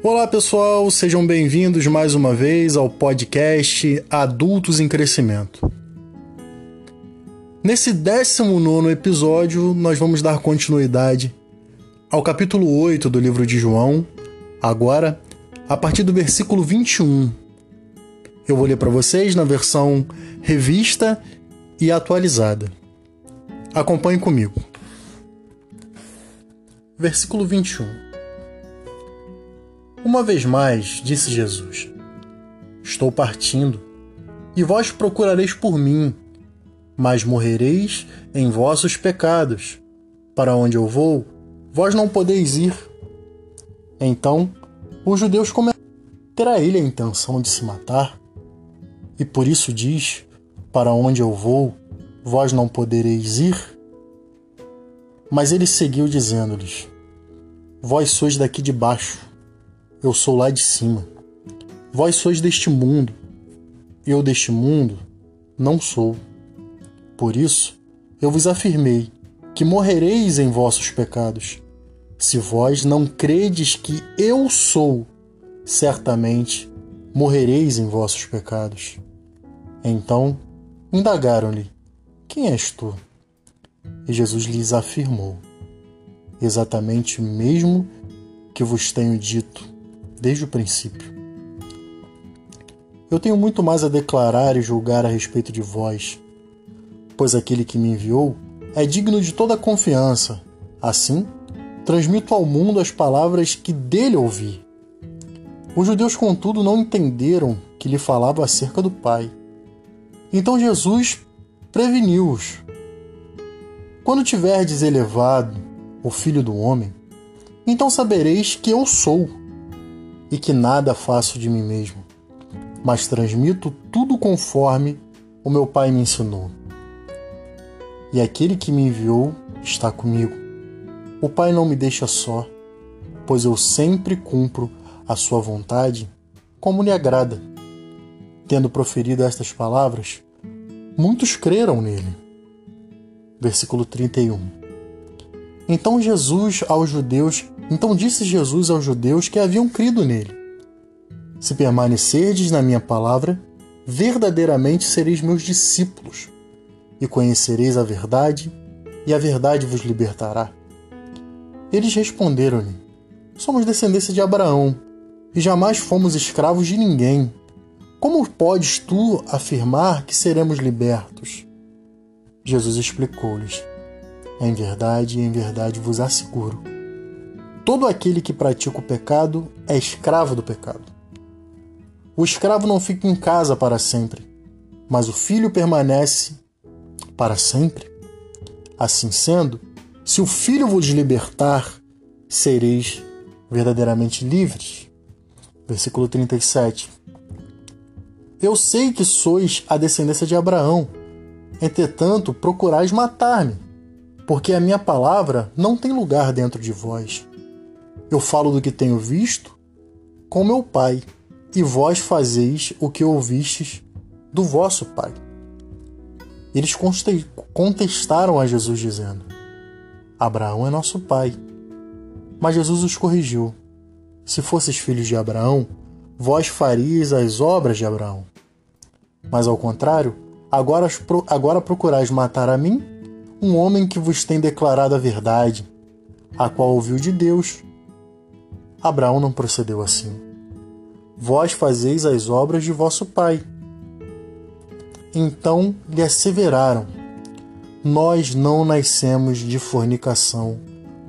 Olá pessoal, sejam bem-vindos mais uma vez ao podcast Adultos em Crescimento. Nesse 19 episódio, nós vamos dar continuidade ao capítulo 8 do livro de João, agora a partir do versículo 21. Eu vou ler para vocês na versão revista e atualizada. Acompanhe comigo. Versículo 21. Uma vez mais, disse Jesus: Estou partindo, e vós procurareis por mim, mas morrereis em vossos pecados. Para onde eu vou, vós não podeis ir. Então, os judeus começaram. Terá ele a intenção de se matar? E por isso diz: Para onde eu vou, vós não podereis ir? Mas ele seguiu dizendo-lhes: Vós sois daqui de baixo, eu sou lá de cima. Vós sois deste mundo, eu deste mundo não sou. Por isso, eu vos afirmei que morrereis em vossos pecados. Se vós não credes que eu sou, certamente morrereis em vossos pecados. Então indagaram-lhe: Quem és tu? E Jesus lhes afirmou: Exatamente o mesmo que vos tenho dito desde o princípio. Eu tenho muito mais a declarar e julgar a respeito de vós, pois aquele que me enviou é digno de toda confiança. Assim, transmito ao mundo as palavras que dele ouvi. Os judeus, contudo, não entenderam que lhe falava acerca do Pai. Então Jesus preveniu-os quando tiverdes elevado o Filho do Homem, então sabereis que eu sou, e que nada faço de mim mesmo, mas transmito tudo conforme o meu Pai me ensinou. E aquele que me enviou está comigo. O Pai não me deixa só, pois eu sempre cumpro a sua vontade como lhe agrada. Tendo proferido estas palavras, muitos creram nele versículo 31. Então Jesus aos judeus, então disse Jesus aos judeus que haviam crido nele: Se permanecerdes na minha palavra, verdadeiramente sereis meus discípulos, e conhecereis a verdade, e a verdade vos libertará. Eles responderam-lhe: Somos descendência de Abraão, e jamais fomos escravos de ninguém. Como podes tu afirmar que seremos libertos? Jesus explicou-lhes: Em verdade, em verdade vos asseguro: todo aquele que pratica o pecado é escravo do pecado. O escravo não fica em casa para sempre, mas o filho permanece para sempre. Assim sendo, se o filho vos libertar, sereis verdadeiramente livres. Versículo 37. Eu sei que sois a descendência de Abraão Entretanto, procurais matar-me, porque a minha palavra não tem lugar dentro de vós. Eu falo do que tenho visto com meu pai, e vós fazeis o que ouvistes do vosso pai. Eles contestaram a Jesus, dizendo: Abraão é nosso pai. Mas Jesus os corrigiu: Se fosseis filhos de Abraão, vós faríeis as obras de Abraão. Mas ao contrário, Agora, agora procurais matar a mim, um homem que vos tem declarado a verdade, a qual ouviu de Deus. Abraão não procedeu assim. Vós fazeis as obras de vosso pai. Então lhe asseveraram: Nós não nascemos de fornicação,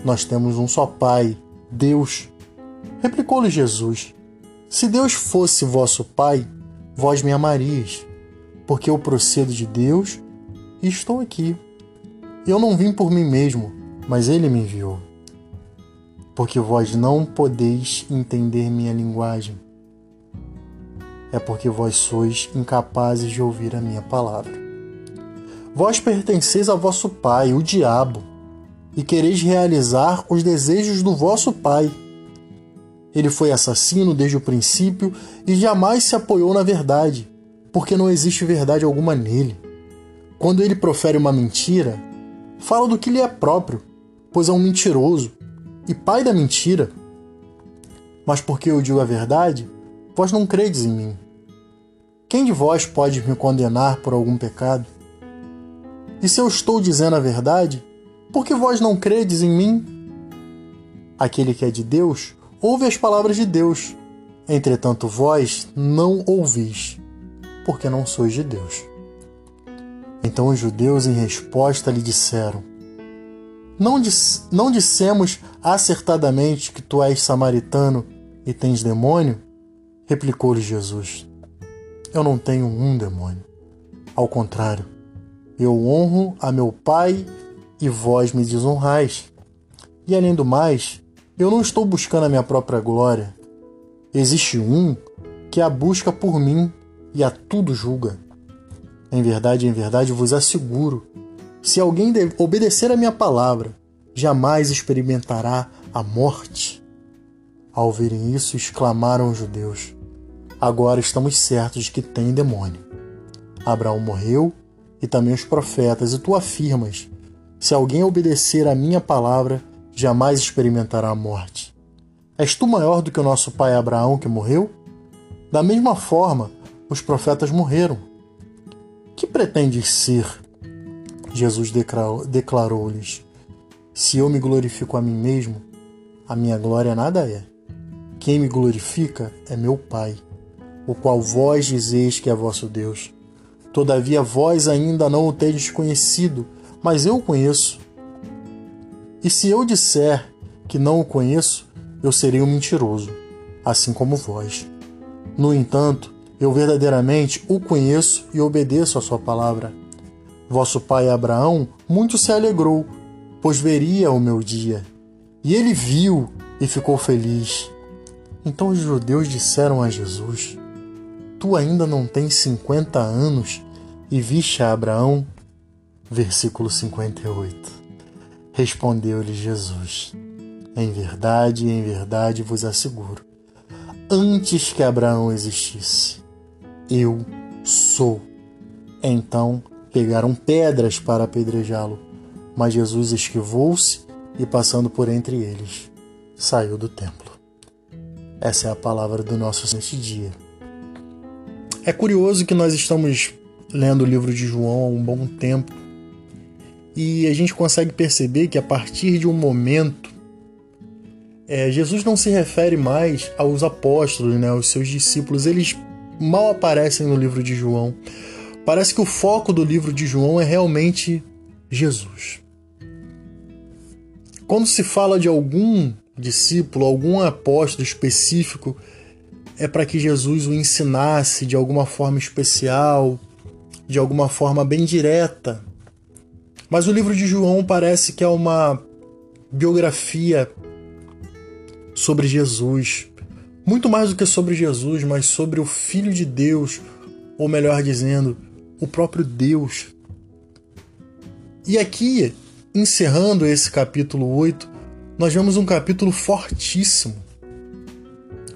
nós temos um só pai, Deus. Replicou-lhe Jesus: Se Deus fosse vosso pai, vós me amarias porque eu procedo de Deus e estou aqui. Eu não vim por mim mesmo, mas Ele me enviou. Porque vós não podeis entender minha linguagem. É porque vós sois incapazes de ouvir a minha palavra. Vós pertenceis a vosso pai, o diabo, e quereis realizar os desejos do vosso pai. Ele foi assassino desde o princípio e jamais se apoiou na verdade porque não existe verdade alguma nele. Quando ele profere uma mentira, fala do que lhe é próprio, pois é um mentiroso e pai da mentira. Mas porque eu digo a verdade, vós não credes em mim. Quem de vós pode me condenar por algum pecado? E se eu estou dizendo a verdade, por que vós não credes em mim? Aquele que é de Deus ouve as palavras de Deus. Entretanto, vós não ouvis, porque não sois de Deus. Então os judeus, em resposta, lhe disseram: Não, não dissemos acertadamente que tu és samaritano e tens demônio? Replicou-lhe Jesus: Eu não tenho um demônio. Ao contrário, eu honro a meu Pai e vós me desonrais. E além do mais, eu não estou buscando a minha própria glória. Existe um que a busca por mim e a tudo julga. Em verdade, em verdade vos asseguro: se alguém obedecer a minha palavra, jamais experimentará a morte. Ao ouvirem isso, exclamaram os judeus: Agora estamos certos de que tem demônio. Abraão morreu e também os profetas, e tu afirmas: Se alguém obedecer a minha palavra, jamais experimentará a morte. És tu maior do que o nosso pai Abraão que morreu? Da mesma forma, os profetas morreram. Que pretendes ser? Jesus declarou-lhes: Se eu me glorifico a mim mesmo, a minha glória nada é. Quem me glorifica é meu Pai, o qual vós dizeis que é vosso Deus. Todavia vós ainda não o tendes conhecido, mas eu o conheço. E se eu disser que não o conheço, eu serei um mentiroso, assim como vós. No entanto, eu verdadeiramente o conheço e obedeço a sua palavra. Vosso pai Abraão muito se alegrou, pois veria o meu dia. E ele viu e ficou feliz. Então os judeus disseram a Jesus: Tu ainda não tens cinquenta anos e viste a Abraão? Versículo 58. Respondeu-lhe Jesus: Em verdade, em verdade vos asseguro, antes que Abraão existisse, eu sou. Então pegaram pedras para apedrejá-lo, mas Jesus esquivou-se e, passando por entre eles, saiu do templo. Essa é a palavra do nosso neste dia. É curioso que nós estamos lendo o livro de João há um bom tempo e a gente consegue perceber que a partir de um momento é, Jesus não se refere mais aos apóstolos, né, aos seus discípulos, eles mal aparecem no livro de João. Parece que o foco do livro de João é realmente Jesus. Quando se fala de algum discípulo, algum apóstolo específico, é para que Jesus o ensinasse de alguma forma especial, de alguma forma bem direta. Mas o livro de João parece que é uma biografia sobre Jesus. Muito mais do que sobre Jesus, mas sobre o Filho de Deus, ou melhor dizendo, o próprio Deus. E aqui, encerrando esse capítulo 8, nós vemos um capítulo fortíssimo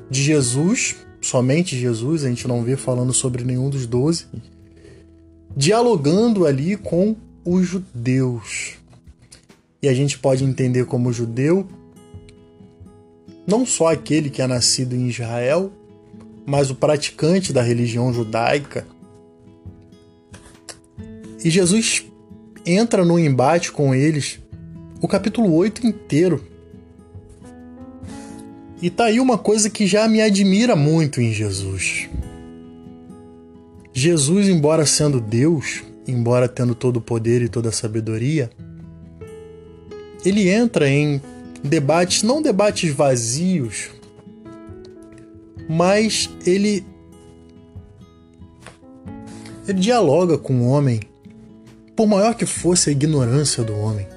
de Jesus, somente Jesus, a gente não vê falando sobre nenhum dos doze, dialogando ali com os judeus. E a gente pode entender como judeu não só aquele que é nascido em Israel, mas o praticante da religião judaica. E Jesus entra no embate com eles o capítulo 8 inteiro. E tá aí uma coisa que já me admira muito em Jesus. Jesus, embora sendo Deus, embora tendo todo o poder e toda a sabedoria, ele entra em debates, não debates vazios, mas ele ele dialoga com o homem, por maior que fosse a ignorância do homem.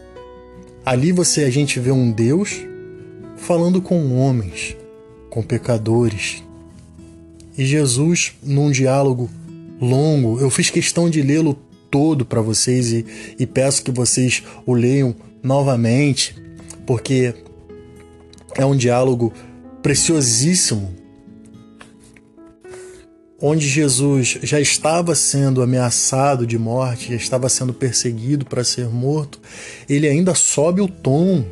Ali você a gente vê um Deus falando com homens, com pecadores. E Jesus, num diálogo longo. Eu fiz questão de lê-lo todo para vocês e, e peço que vocês o leiam novamente, porque é um diálogo preciosíssimo, onde Jesus já estava sendo ameaçado de morte, já estava sendo perseguido para ser morto, ele ainda sobe o tom.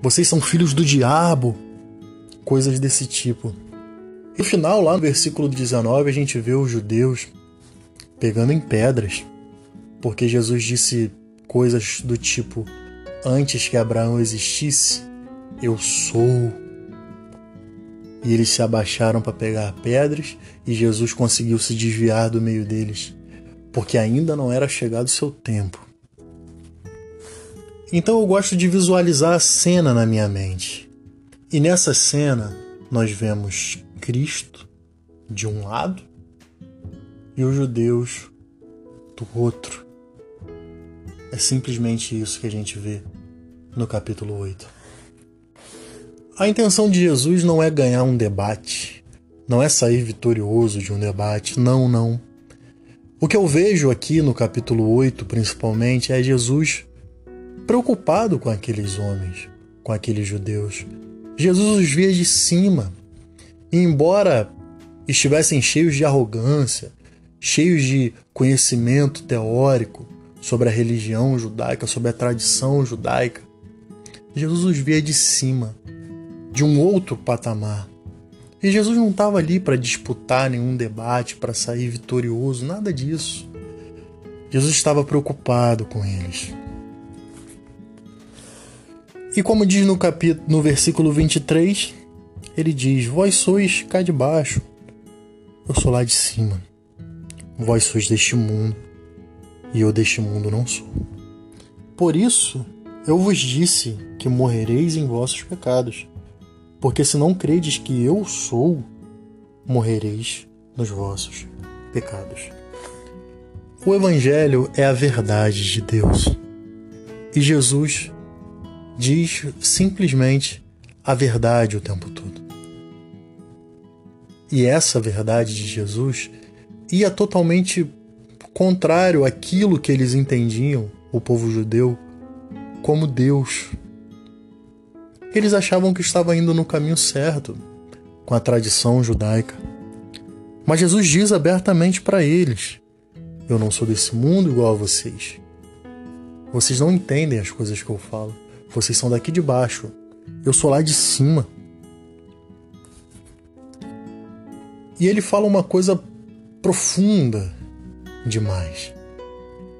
Vocês são filhos do diabo. coisas desse tipo. E no final, lá no versículo 19, a gente vê os judeus pegando em pedras, porque Jesus disse coisas do tipo: Antes que Abraão existisse, eu sou. E eles se abaixaram para pegar pedras e Jesus conseguiu se desviar do meio deles, porque ainda não era chegado o seu tempo. Então eu gosto de visualizar a cena na minha mente. E nessa cena nós vemos Cristo de um lado e os judeus do outro. É simplesmente isso que a gente vê no capítulo 8. A intenção de Jesus não é ganhar um debate, não é sair vitorioso de um debate, não, não. O que eu vejo aqui no capítulo 8, principalmente, é Jesus preocupado com aqueles homens, com aqueles judeus. Jesus os via de cima. E embora estivessem cheios de arrogância, cheios de conhecimento teórico sobre a religião judaica, sobre a tradição judaica, Jesus os via de cima, de um outro patamar. E Jesus não estava ali para disputar nenhum debate, para sair vitorioso, nada disso. Jesus estava preocupado com eles. E como diz no capítulo, no versículo 23, ele diz: Vós sois cá de baixo, eu sou lá de cima. Vós sois deste mundo, e eu deste mundo não sou. Por isso eu vos disse que morrereis em vossos pecados, porque se não credes que eu sou, morrereis nos vossos pecados. O Evangelho é a verdade de Deus. E Jesus diz simplesmente a verdade o tempo todo. E essa verdade de Jesus ia totalmente contrário àquilo que eles entendiam, o povo judeu, como Deus. Eles achavam que estava indo no caminho certo, com a tradição judaica. Mas Jesus diz abertamente para eles: Eu não sou desse mundo igual a vocês. Vocês não entendem as coisas que eu falo. Vocês são daqui de baixo. Eu sou lá de cima. E ele fala uma coisa profunda demais.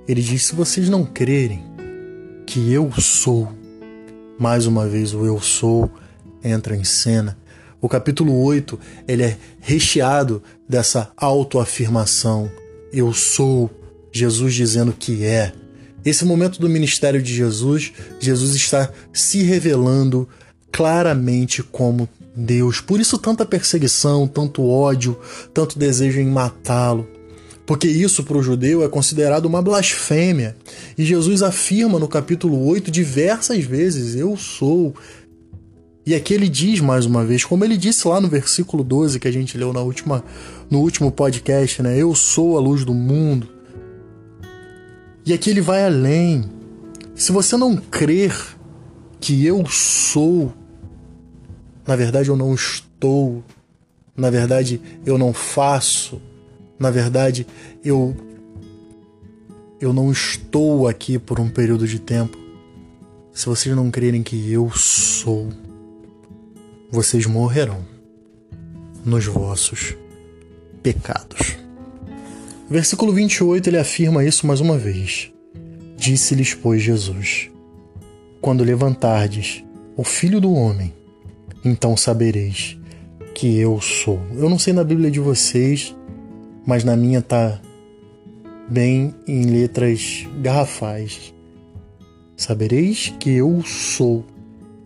Ele diz: se vocês não crerem, que eu sou. Mais uma vez o eu sou entra em cena. O capítulo 8, ele é recheado dessa autoafirmação. Eu sou Jesus dizendo que é. Esse momento do ministério de Jesus, Jesus está se revelando claramente como Deus. Por isso tanta perseguição, tanto ódio, tanto desejo em matá-lo porque isso para o judeu é considerado uma blasfêmia. E Jesus afirma no capítulo 8 diversas vezes: Eu sou. E aqui ele diz mais uma vez, como ele disse lá no versículo 12 que a gente leu na última, no último podcast, né? Eu sou a luz do mundo. E aqui ele vai além. Se você não crer que eu sou, na verdade eu não estou, na verdade eu não faço, na verdade, eu eu não estou aqui por um período de tempo. Se vocês não crerem que eu sou, vocês morrerão nos vossos pecados. Versículo 28 ele afirma isso mais uma vez. Disse-lhes, pois, Jesus: Quando levantardes o filho do homem, então sabereis que eu sou. Eu não sei na Bíblia de vocês mas na minha tá bem em letras garrafais. Sabereis que eu sou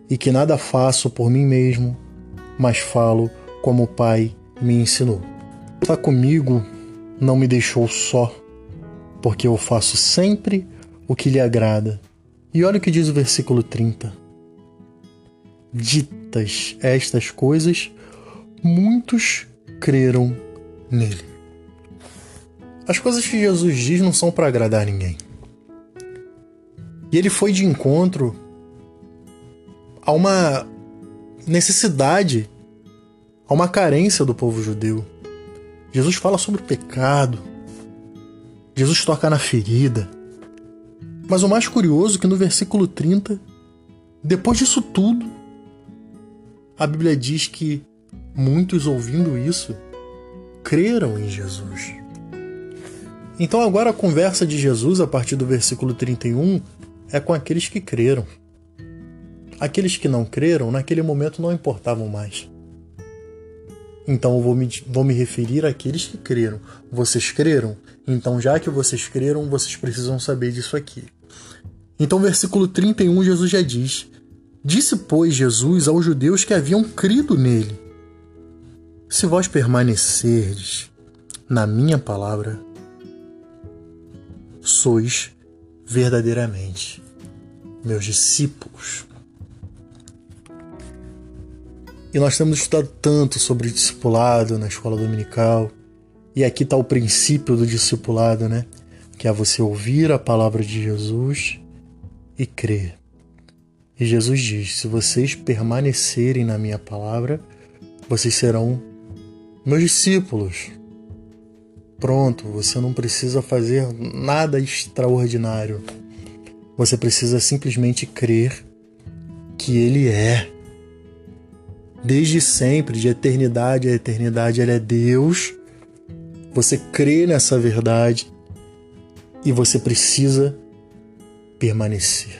e que nada faço por mim mesmo, mas falo como o Pai me ensinou. Está comigo, não me deixou só, porque eu faço sempre o que lhe agrada. E olha o que diz o versículo 30. Ditas estas coisas, muitos creram nele. As coisas que Jesus diz não são para agradar ninguém. E ele foi de encontro a uma necessidade, a uma carência do povo judeu. Jesus fala sobre o pecado. Jesus toca na ferida. Mas o mais curioso é que no versículo 30, depois disso tudo, a Bíblia diz que muitos ouvindo isso creram em Jesus. Então agora a conversa de Jesus a partir do versículo 31 é com aqueles que creram. Aqueles que não creram, naquele momento não importavam mais. Então eu vou me, vou me referir àqueles que creram. Vocês creram? Então, já que vocês creram, vocês precisam saber disso aqui. Então, versículo 31, Jesus já diz: Disse, pois, Jesus aos judeus que haviam crido nele: Se vós permanecerdes na minha palavra, sois verdadeiramente meus discípulos. E nós temos estudado tanto sobre discipulado na escola dominical. E aqui está o princípio do discipulado, né? Que é você ouvir a palavra de Jesus e crer. E Jesus diz: se vocês permanecerem na minha palavra, vocês serão meus discípulos. Pronto, você não precisa fazer nada extraordinário. Você precisa simplesmente crer que Ele é desde sempre, de eternidade a eternidade, Ele é Deus. Você crê nessa verdade e você precisa permanecer.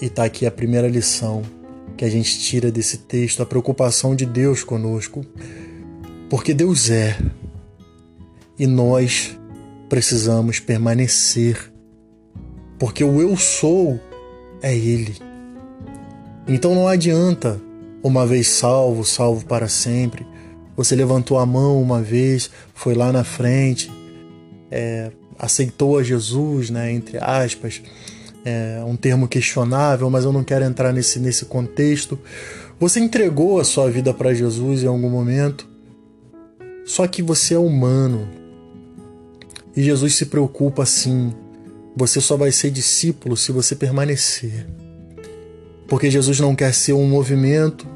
E está aqui a primeira lição que a gente tira desse texto, a preocupação de Deus conosco. Porque Deus é e nós precisamos permanecer. Porque o eu sou é Ele. Então não adianta, uma vez salvo, salvo para sempre. Você levantou a mão uma vez, foi lá na frente, é, aceitou a Jesus, né, entre aspas, é um termo questionável, mas eu não quero entrar nesse, nesse contexto. Você entregou a sua vida para Jesus em algum momento, só que você é humano e Jesus se preocupa assim. Você só vai ser discípulo se você permanecer. Porque Jesus não quer ser um movimento,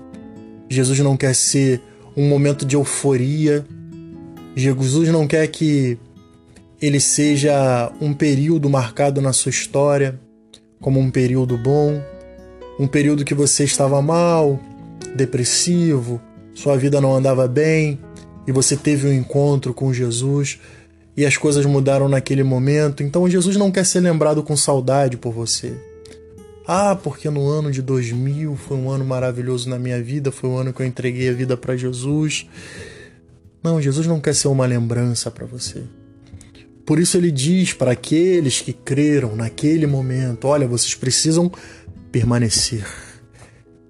Jesus não quer ser um momento de euforia, Jesus não quer que ele seja um período marcado na sua história como um período bom, um período que você estava mal, depressivo, sua vida não andava bem e você teve um encontro com Jesus e as coisas mudaram naquele momento. Então Jesus não quer ser lembrado com saudade por você. Ah, porque no ano de 2000 foi um ano maravilhoso na minha vida, foi o ano que eu entreguei a vida para Jesus. Não, Jesus não quer ser uma lembrança para você. Por isso ele diz para aqueles que creram naquele momento: olha, vocês precisam permanecer.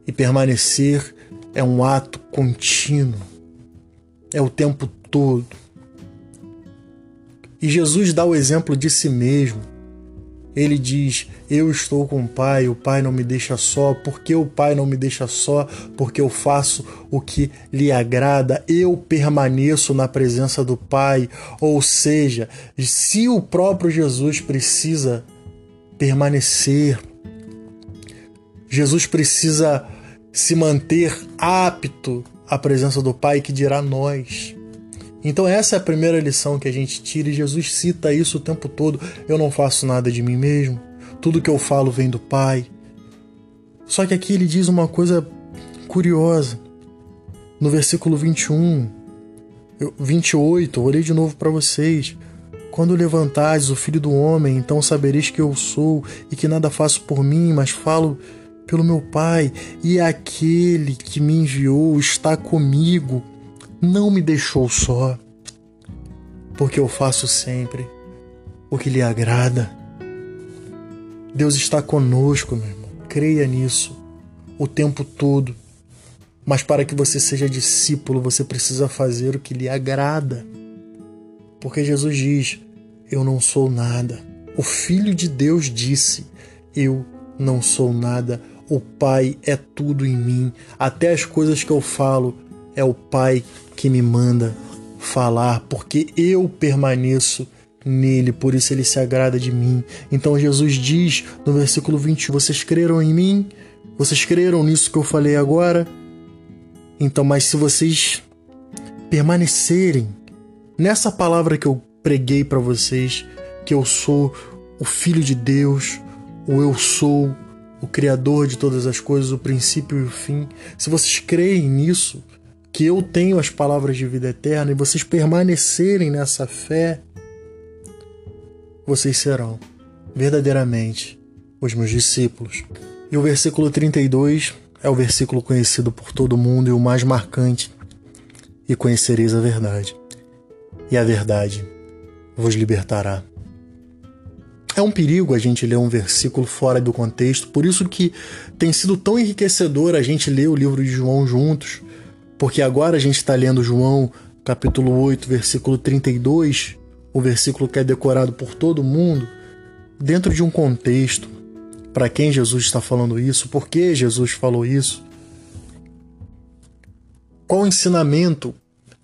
E permanecer é um ato contínuo, é o tempo todo. E Jesus dá o exemplo de si mesmo ele diz: Eu estou com o Pai, o Pai não me deixa só. Porque o Pai não me deixa só? Porque eu faço o que lhe agrada, eu permaneço na presença do Pai. Ou seja, se o próprio Jesus precisa permanecer, Jesus precisa se manter apto à presença do Pai, que dirá nós. Então, essa é a primeira lição que a gente tira, e Jesus cita isso o tempo todo. Eu não faço nada de mim mesmo, tudo que eu falo vem do Pai. Só que aqui ele diz uma coisa curiosa. No versículo 21, 28, eu olhei de novo para vocês. Quando levantares o filho do homem, então sabereis que eu sou e que nada faço por mim, mas falo pelo meu Pai, e aquele que me enviou está comigo não me deixou só, porque eu faço sempre o que lhe agrada. Deus está conosco, meu irmão. Creia nisso o tempo todo. Mas para que você seja discípulo, você precisa fazer o que lhe agrada. Porque Jesus diz: Eu não sou nada. O Filho de Deus disse: Eu não sou nada. O Pai é tudo em mim. Até as coisas que eu falo, é o Pai que me manda falar, porque eu permaneço nele, por isso ele se agrada de mim. Então Jesus diz no versículo 20: Vocês creram em mim? Vocês creram nisso que eu falei agora? Então, mas se vocês permanecerem nessa palavra que eu preguei para vocês, que eu sou o Filho de Deus, o eu sou, o Criador de todas as coisas, o princípio e o fim, se vocês creem nisso, que eu tenho as palavras de vida eterna e vocês permanecerem nessa fé, vocês serão verdadeiramente os meus discípulos. E o versículo 32 é o versículo conhecido por todo mundo e o mais marcante. E conhecereis a verdade, e a verdade vos libertará. É um perigo a gente ler um versículo fora do contexto, por isso que tem sido tão enriquecedor a gente ler o livro de João juntos, porque agora a gente está lendo João capítulo 8, versículo 32, o versículo que é decorado por todo mundo, dentro de um contexto. Para quem Jesus está falando isso? Por que Jesus falou isso? Qual o ensinamento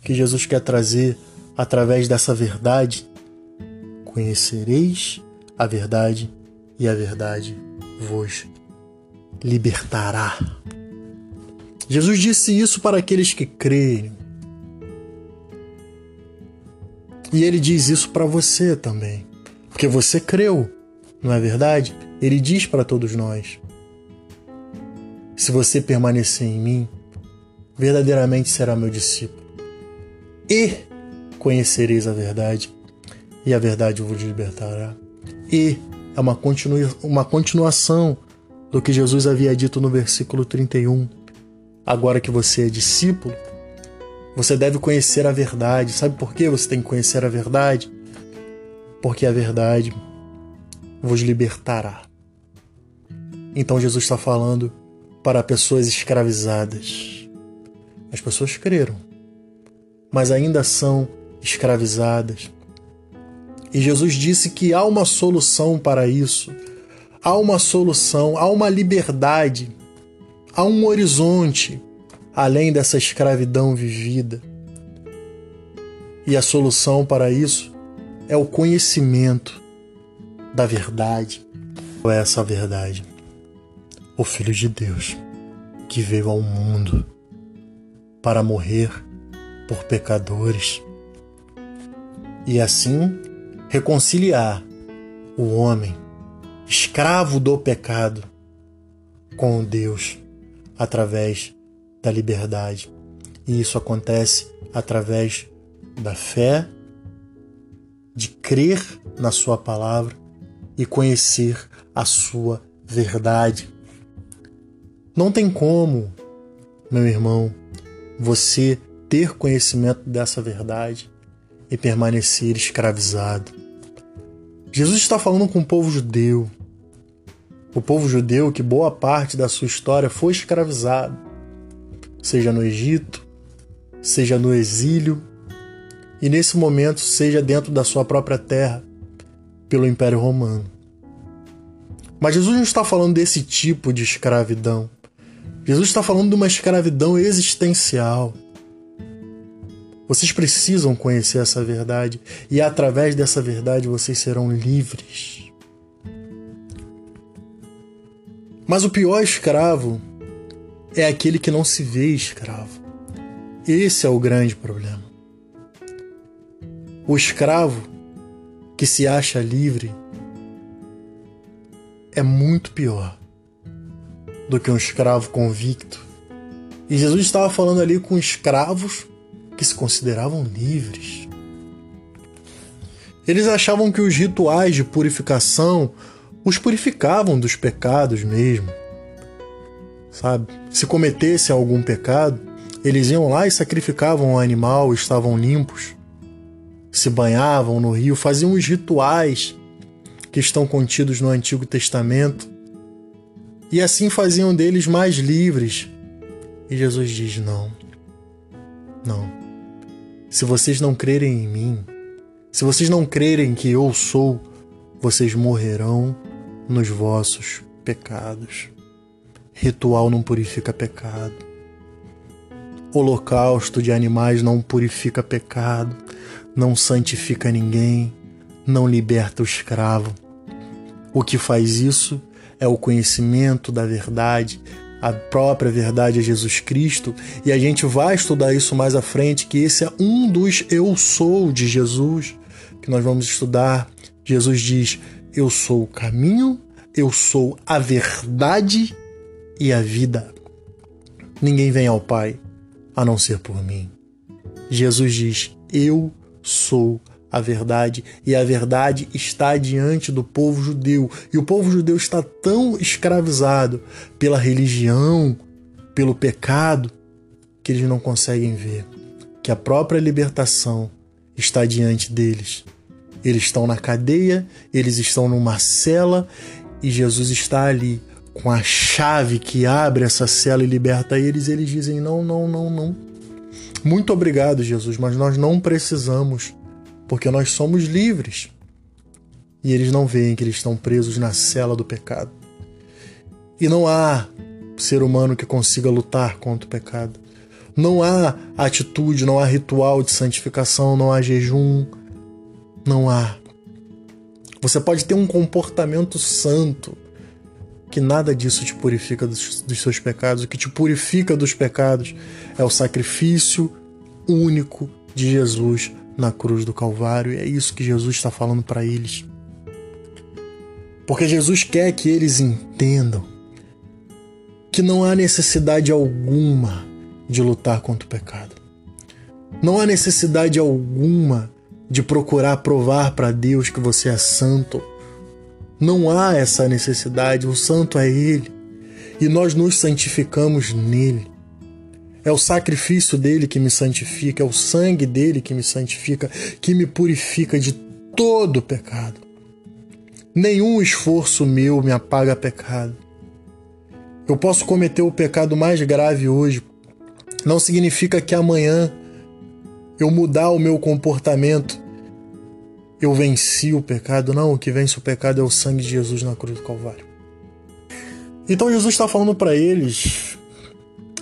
que Jesus quer trazer através dessa verdade? Conhecereis a verdade e a verdade vos libertará. Jesus disse isso para aqueles que creem. E ele diz isso para você também, porque você creu, não é verdade? Ele diz para todos nós: Se você permanecer em mim, verdadeiramente será meu discípulo, e conhecereis a verdade, e a verdade vos libertará. E é uma, continua, uma continuação do que Jesus havia dito no versículo 31. Agora que você é discípulo, você deve conhecer a verdade. Sabe por que você tem que conhecer a verdade? Porque a verdade vos libertará. Então Jesus está falando para pessoas escravizadas. As pessoas creram, mas ainda são escravizadas e Jesus disse que há uma solução para isso. Há uma solução, há uma liberdade, há um horizonte além dessa escravidão vivida. E a solução para isso é o conhecimento da verdade. Qual é essa verdade? O Filho de Deus, que veio ao mundo para morrer por pecadores e assim reconciliar o homem, escravo do pecado, com Deus através da liberdade. E isso acontece através da fé, de crer na Sua palavra e conhecer a Sua verdade. Não tem como, meu irmão, você ter conhecimento dessa verdade e permanecer escravizado. Jesus está falando com o povo judeu. O povo judeu que boa parte da sua história foi escravizado, seja no Egito, seja no exílio, e nesse momento seja dentro da sua própria terra, pelo Império Romano. Mas Jesus não está falando desse tipo de escravidão. Jesus está falando de uma escravidão existencial. Vocês precisam conhecer essa verdade e através dessa verdade vocês serão livres. Mas o pior escravo é aquele que não se vê escravo. Esse é o grande problema. O escravo que se acha livre é muito pior do que um escravo convicto. E Jesus estava falando ali com escravos que se consideravam livres. Eles achavam que os rituais de purificação os purificavam dos pecados mesmo. Sabe? Se cometesse algum pecado, eles iam lá e sacrificavam o animal, estavam limpos. Se banhavam no rio, faziam os rituais que estão contidos no Antigo Testamento. E assim faziam deles mais livres. E Jesus diz: não. Não. Se vocês não crerem em mim, se vocês não crerem que eu sou, vocês morrerão nos vossos pecados. Ritual não purifica pecado. Holocausto de animais não purifica pecado, não santifica ninguém, não liberta o escravo. O que faz isso é o conhecimento da verdade, a própria verdade é Jesus Cristo, e a gente vai estudar isso mais à frente, que esse é um dos eu sou de Jesus, que nós vamos estudar. Jesus diz: Eu sou o caminho, Eu sou a verdade e a vida. Ninguém vem ao Pai a não ser por mim. Jesus diz: Eu sou a verdade, e a verdade está diante do povo judeu. E o povo judeu está tão escravizado pela religião, pelo pecado, que eles não conseguem ver que a própria libertação está diante deles. Eles estão na cadeia, eles estão numa cela e Jesus está ali com a chave que abre essa cela e liberta eles. Eles dizem: Não, não, não, não. Muito obrigado, Jesus, mas nós não precisamos porque nós somos livres. E eles não veem que eles estão presos na cela do pecado. E não há ser humano que consiga lutar contra o pecado. Não há atitude, não há ritual de santificação, não há jejum. Não há. Você pode ter um comportamento santo, que nada disso te purifica dos, dos seus pecados. O que te purifica dos pecados é o sacrifício único de Jesus na cruz do Calvário. É isso que Jesus está falando para eles. Porque Jesus quer que eles entendam que não há necessidade alguma de lutar contra o pecado. Não há necessidade alguma de procurar provar para Deus que você é santo. Não há essa necessidade, o santo é Ele. E nós nos santificamos nele. É o sacrifício dele que me santifica, é o sangue dele que me santifica, que me purifica de todo pecado. Nenhum esforço meu me apaga pecado. Eu posso cometer o pecado mais grave hoje, não significa que amanhã eu mudar o meu comportamento eu venci o pecado. Não, o que vence o pecado é o sangue de Jesus na cruz do Calvário. Então Jesus está falando para eles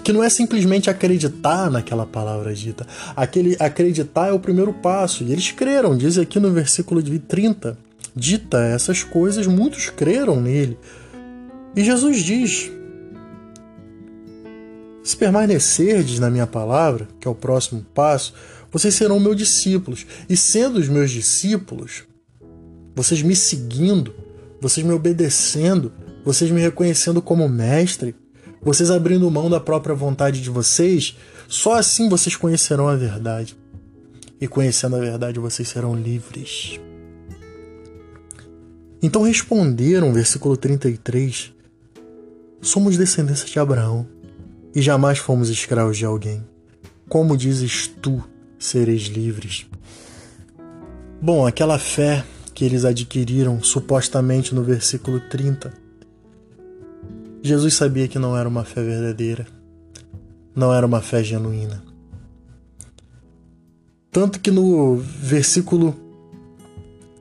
que não é simplesmente acreditar naquela palavra dita. Aquele acreditar é o primeiro passo. E eles creram, diz aqui no versículo 30. Dita essas coisas, muitos creram nele. E Jesus diz: Se permanecerdes na minha palavra, que é o próximo passo, vocês serão meus discípulos. E sendo os meus discípulos, vocês me seguindo, vocês me obedecendo, vocês me reconhecendo como mestre, vocês abrindo mão da própria vontade de vocês, só assim vocês conhecerão a verdade. E conhecendo a verdade, vocês serão livres. Então responderam, versículo 33, somos descendência de Abraão e jamais fomos escravos de alguém. Como dizes tu, sereis livres? Bom, aquela fé que eles adquiriram supostamente no versículo 30 Jesus sabia que não era uma fé verdadeira, não era uma fé genuína. Tanto que no versículo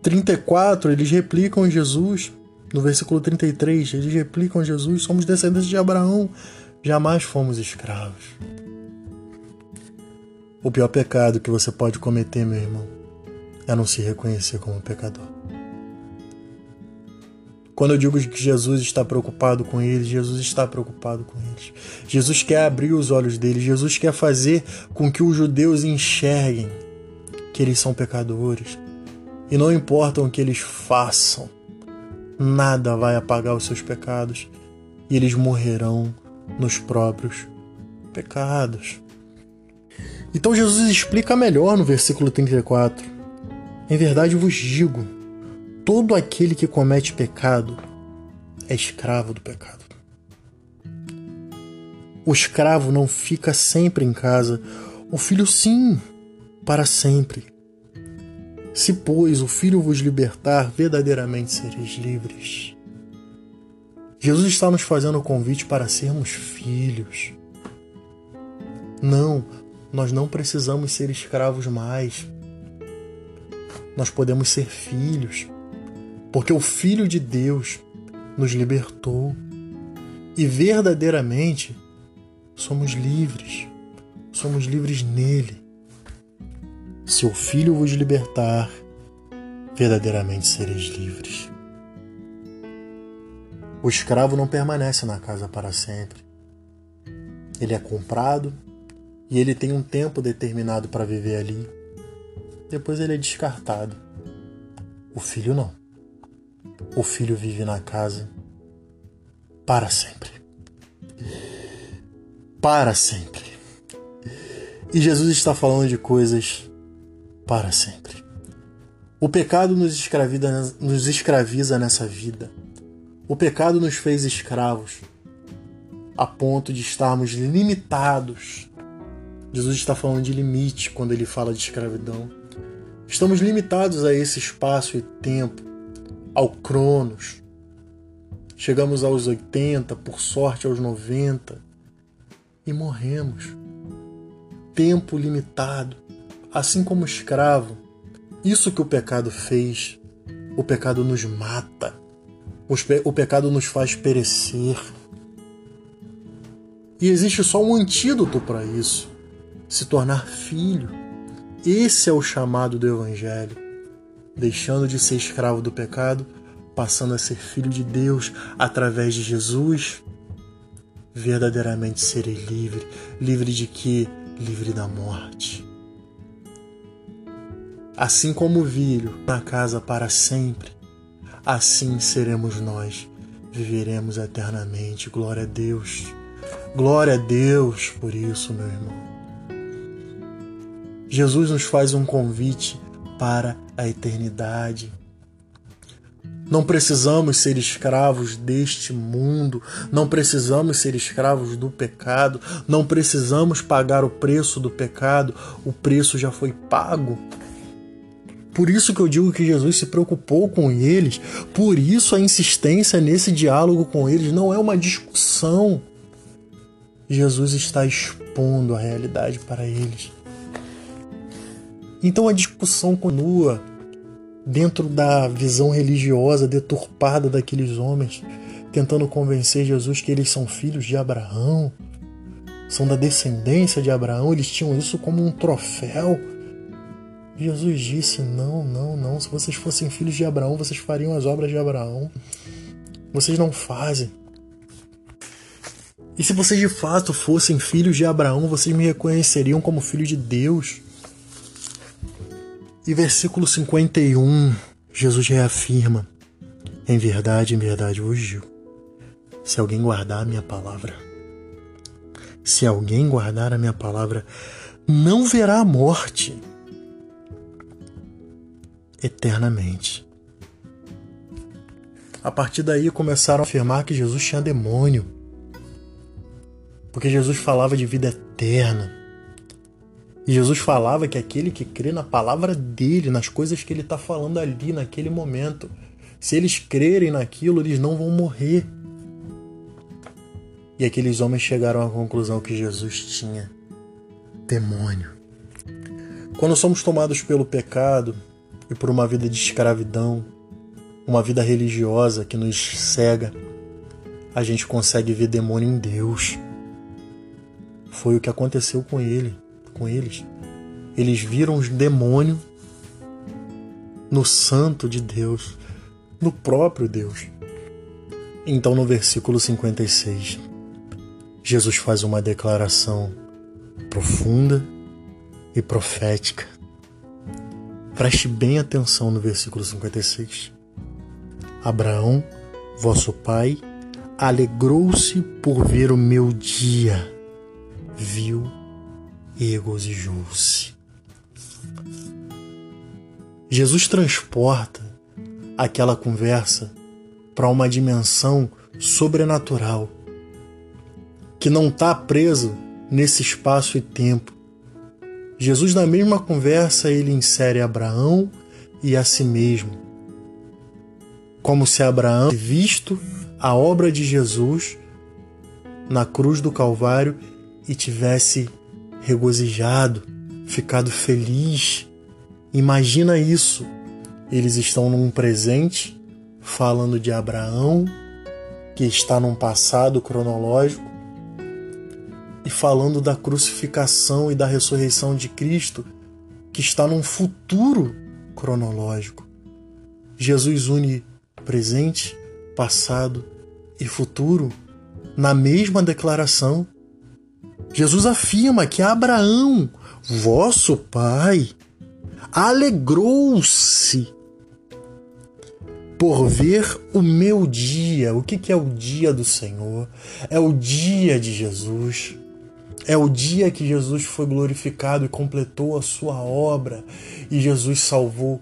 34 eles replicam Jesus, no versículo 33 eles replicam Jesus: somos descendentes de Abraão, jamais fomos escravos. O pior pecado que você pode cometer, meu irmão, é não se reconhecer como pecador. Quando eu digo que Jesus está preocupado com eles, Jesus está preocupado com eles. Jesus quer abrir os olhos deles, Jesus quer fazer com que os judeus enxerguem que eles são pecadores. E não importa o que eles façam, nada vai apagar os seus pecados e eles morrerão nos próprios pecados. Então Jesus explica melhor no versículo 34. Em verdade vos digo, todo aquele que comete pecado é escravo do pecado. O escravo não fica sempre em casa, o filho sim, para sempre. Se, pois, o filho vos libertar, verdadeiramente sereis livres. Jesus está nos fazendo o convite para sermos filhos. Não, nós não precisamos ser escravos mais. Nós podemos ser filhos porque o Filho de Deus nos libertou e verdadeiramente somos livres. Somos livres nele. Se o Filho vos libertar, verdadeiramente sereis livres. O escravo não permanece na casa para sempre. Ele é comprado e ele tem um tempo determinado para viver ali. Depois ele é descartado. O filho não. O filho vive na casa para sempre. Para sempre. E Jesus está falando de coisas para sempre. O pecado nos escraviza, nos escraviza nessa vida. O pecado nos fez escravos a ponto de estarmos limitados. Jesus está falando de limite quando ele fala de escravidão. Estamos limitados a esse espaço e tempo, ao Cronos. Chegamos aos 80, por sorte aos 90 e morremos. Tempo limitado, assim como escravo. Isso que o pecado fez. O pecado nos mata. O pecado nos faz perecer. E existe só um antídoto para isso: se tornar filho. Esse é o chamado do Evangelho. Deixando de ser escravo do pecado, passando a ser filho de Deus através de Jesus, verdadeiramente serei livre. Livre de quê? Livre da morte. Assim como o filho na casa para sempre, assim seremos nós. Viveremos eternamente. Glória a Deus. Glória a Deus por isso, meu irmão. Jesus nos faz um convite para a eternidade. Não precisamos ser escravos deste mundo, não precisamos ser escravos do pecado, não precisamos pagar o preço do pecado, o preço já foi pago. Por isso que eu digo que Jesus se preocupou com eles, por isso a insistência nesse diálogo com eles não é uma discussão, Jesus está expondo a realidade para eles. Então a discussão continua dentro da visão religiosa deturpada daqueles homens, tentando convencer Jesus que eles são filhos de Abraão, são da descendência de Abraão, eles tinham isso como um troféu. Jesus disse: Não, não, não. Se vocês fossem filhos de Abraão, vocês fariam as obras de Abraão. Vocês não fazem. E se vocês de fato fossem filhos de Abraão, vocês me reconheceriam como filho de Deus. E versículo 51, Jesus reafirma: Em verdade, em verdade vos digo, se alguém guardar a minha palavra, se alguém guardar a minha palavra, não verá a morte eternamente. A partir daí começaram a afirmar que Jesus tinha demônio porque Jesus falava de vida eterna. E Jesus falava que aquele que crê na palavra dele, nas coisas que ele está falando ali, naquele momento, se eles crerem naquilo, eles não vão morrer. E aqueles homens chegaram à conclusão que Jesus tinha demônio. Quando somos tomados pelo pecado e por uma vida de escravidão, uma vida religiosa que nos cega, a gente consegue ver demônio em Deus. Foi o que aconteceu com ele, com eles. Eles viram os demônios no santo de Deus, no próprio Deus. Então, no versículo 56, Jesus faz uma declaração profunda e profética. Preste bem atenção no versículo 56. Abraão, vosso pai, alegrou-se por ver o meu dia viu e regozijou-se. Jesus transporta aquela conversa para uma dimensão sobrenatural que não está preso nesse espaço e tempo. Jesus, na mesma conversa, ele insere Abraão e a si mesmo, como se Abraão visto a obra de Jesus na cruz do Calvário e tivesse regozijado, ficado feliz. Imagina isso. Eles estão num presente, falando de Abraão, que está num passado cronológico, e falando da crucificação e da ressurreição de Cristo, que está num futuro cronológico. Jesus une presente, passado e futuro na mesma declaração Jesus afirma que Abraão, vosso pai, alegrou-se por ver o meu dia. O que, é o dia do Senhor? É o dia de Jesus. É o dia que Jesus foi glorificado e completou a sua obra, e Jesus salvou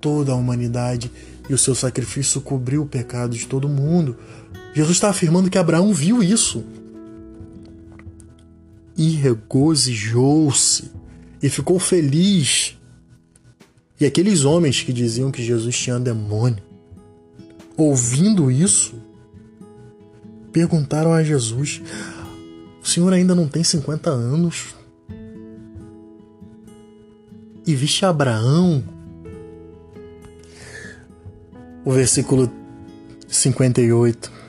toda a humanidade, e o seu sacrifício cobriu o pecado de todo mundo. Jesus está afirmando que Abraão viu isso e regozijou-se e ficou feliz. E aqueles homens que diziam que Jesus tinha demônio, ouvindo isso, perguntaram a Jesus: O senhor ainda não tem 50 anos? E viste Abraão? O versículo 58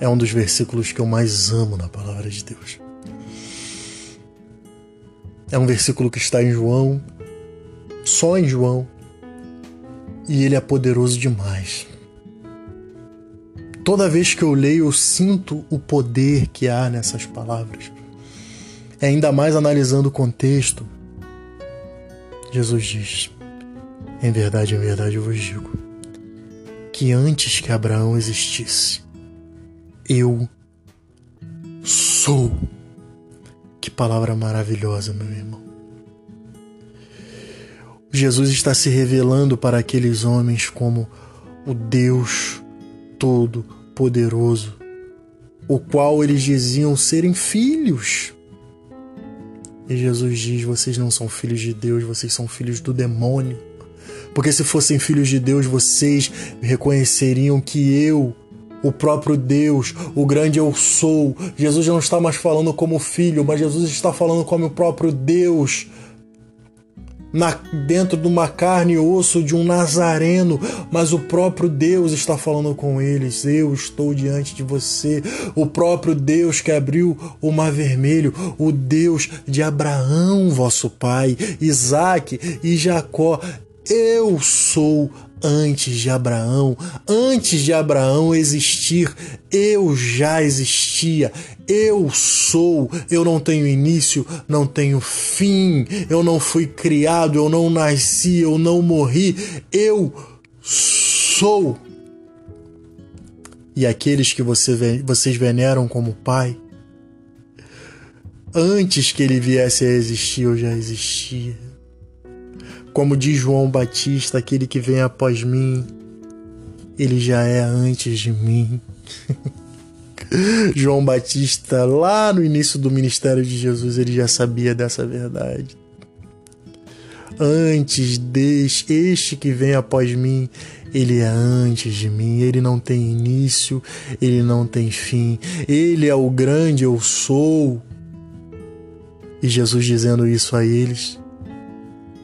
é um dos versículos que eu mais amo na palavra de Deus. É um versículo que está em João, só em João, e ele é poderoso demais. Toda vez que eu leio, eu sinto o poder que há nessas palavras. É ainda mais analisando o contexto. Jesus diz: Em verdade, em verdade eu vos digo, que antes que Abraão existisse, eu sou. Que palavra maravilhosa, meu irmão. Jesus está se revelando para aqueles homens como o Deus Todo-Poderoso, o qual eles diziam serem filhos. E Jesus diz: vocês não são filhos de Deus, vocês são filhos do demônio. Porque se fossem filhos de Deus, vocês reconheceriam que eu o próprio Deus, o grande eu sou. Jesus não está mais falando como filho, mas Jesus está falando como o próprio Deus. Na, dentro de uma carne e osso de um nazareno, mas o próprio Deus está falando com eles. Eu estou diante de você, o próprio Deus que abriu o mar vermelho, o Deus de Abraão, vosso pai, Isaac e Jacó. Eu sou antes de Abraão, antes de Abraão existir, eu já existia. Eu sou, eu não tenho início, não tenho fim, eu não fui criado, eu não nasci, eu não morri, eu sou. E aqueles que você, vocês veneram como Pai, antes que ele viesse a existir, eu já existia. Como diz João Batista, aquele que vem após mim, ele já é antes de mim. João Batista, lá no início do ministério de Jesus, ele já sabia dessa verdade. Antes deste, este que vem após mim, ele é antes de mim, ele não tem início, ele não tem fim, ele é o grande eu sou. E Jesus dizendo isso a eles,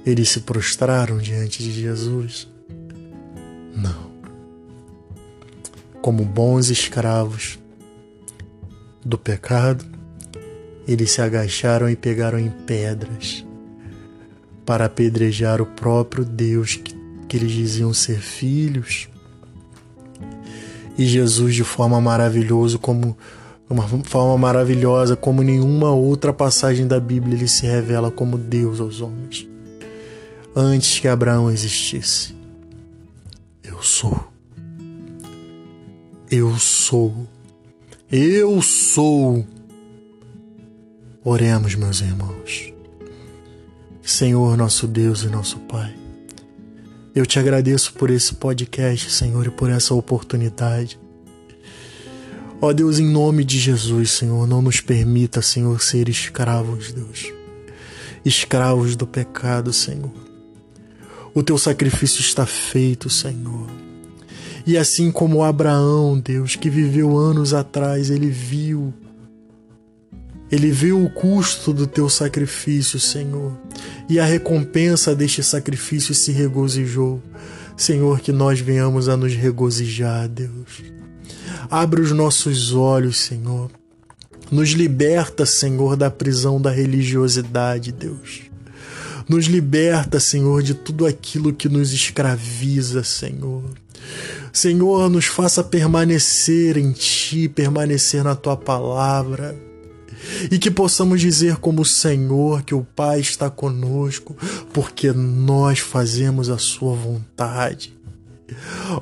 eles se prostraram diante de Jesus? Não. Como bons escravos do pecado, eles se agacharam e pegaram em pedras para apedrejar o próprio Deus que, que eles diziam ser filhos. E Jesus, de forma maravilhosa, como uma forma maravilhosa, como nenhuma outra passagem da Bíblia, ele se revela como Deus aos homens antes que Abraão existisse. Eu sou. Eu sou. Eu sou. Oremos, meus irmãos. Senhor, nosso Deus e nosso Pai, eu te agradeço por esse podcast, Senhor, e por essa oportunidade. Ó Deus, em nome de Jesus, Senhor, não nos permita, Senhor, ser escravos, Deus. Escravos do pecado, Senhor o teu sacrifício está feito, Senhor. E assim como Abraão, Deus, que viveu anos atrás, ele viu ele viu o custo do teu sacrifício, Senhor, e a recompensa deste sacrifício se regozijou. Senhor, que nós venhamos a nos regozijar, Deus. Abre os nossos olhos, Senhor. Nos liberta, Senhor, da prisão da religiosidade, Deus. Nos liberta, Senhor, de tudo aquilo que nos escraviza, Senhor. Senhor, nos faça permanecer em Ti, permanecer na Tua palavra. E que possamos dizer, como o Senhor, que o Pai está conosco, porque nós fazemos a Sua vontade.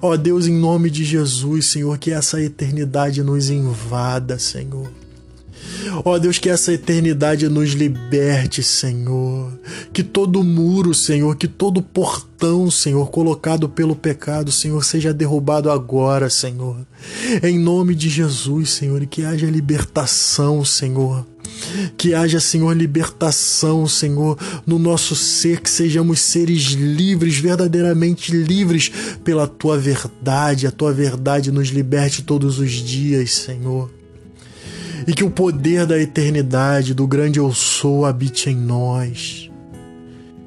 Ó Deus, em nome de Jesus, Senhor, que essa eternidade nos invada, Senhor. Ó Deus, que essa eternidade nos liberte, Senhor. Que todo muro, Senhor, que todo portão, Senhor, colocado pelo pecado, Senhor, seja derrubado agora, Senhor. Em nome de Jesus, Senhor, e que haja libertação, Senhor. Que haja, Senhor, libertação, Senhor, no nosso ser, que sejamos seres livres, verdadeiramente livres pela tua verdade. A tua verdade nos liberte todos os dias, Senhor e que o poder da eternidade, do grande eu sou, habite em nós.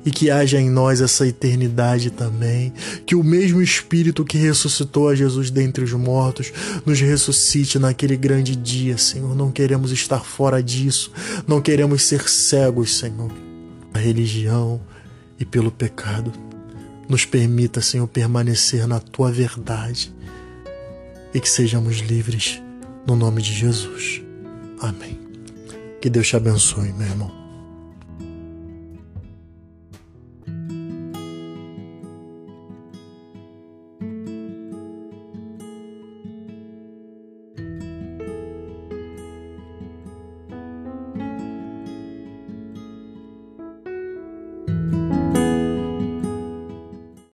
E que haja em nós essa eternidade também. Que o mesmo Espírito que ressuscitou a Jesus dentre os mortos nos ressuscite naquele grande dia, Senhor. Não queremos estar fora disso. Não queremos ser cegos, Senhor. A religião e pelo pecado. Nos permita, Senhor, permanecer na tua verdade e que sejamos livres no nome de Jesus. Amém. Que Deus te abençoe, meu irmão.